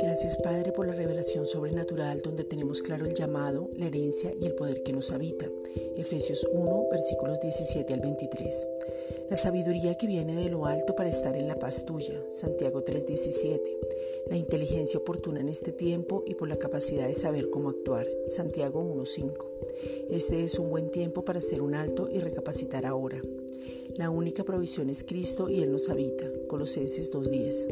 Gracias Padre por la revelación sobrenatural donde tenemos claro el llamado, la herencia y el poder que nos habita. Efesios 1, versículos 17 al 23. La sabiduría que viene de lo alto para estar en la paz tuya. Santiago 3:17. La inteligencia oportuna en este tiempo y por la capacidad de saber cómo actuar. Santiago 1:5. Este es un buen tiempo para hacer un alto y recapacitar ahora. La única provisión es Cristo y Él nos habita. Colosenses 2:10.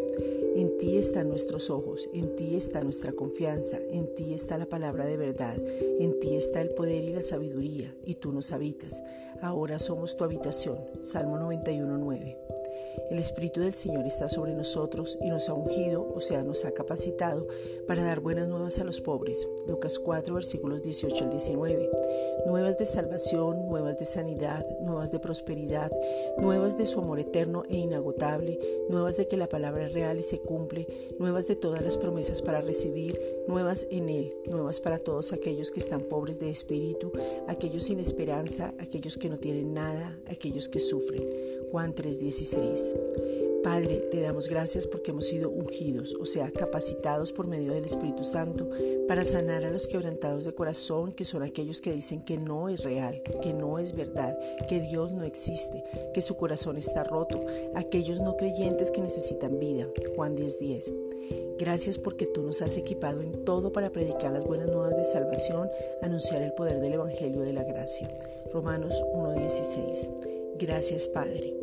En ti están nuestros ojos, en ti está nuestra confianza, en ti está la palabra de verdad, en ti está el poder y la sabiduría, y tú nos habitas. Ahora somos tu habitación. Salmo 91.9. El Espíritu del Señor está sobre nosotros y nos ha ungido, o sea, nos ha capacitado para dar buenas nuevas a los pobres. Lucas 4, versículos 18 al 19. Nuevas de salvación, nuevas de sanidad, nuevas de prosperidad, nuevas de su amor eterno e inagotable, nuevas de que la palabra es real y se cumple, nuevas de todas las promesas para recibir, nuevas en Él, nuevas para todos aquellos que están pobres de espíritu, aquellos sin esperanza, aquellos que no tienen nada, aquellos que sufren. Juan 3:16. Padre, te damos gracias porque hemos sido ungidos, o sea, capacitados por medio del Espíritu Santo para sanar a los quebrantados de corazón, que son aquellos que dicen que no es real, que no es verdad, que Dios no existe, que su corazón está roto, aquellos no creyentes que necesitan vida. Juan 10:10. Gracias porque tú nos has equipado en todo para predicar las buenas nuevas de salvación, anunciar el poder del Evangelio de la gracia. Romanos 1:16. Gracias Padre.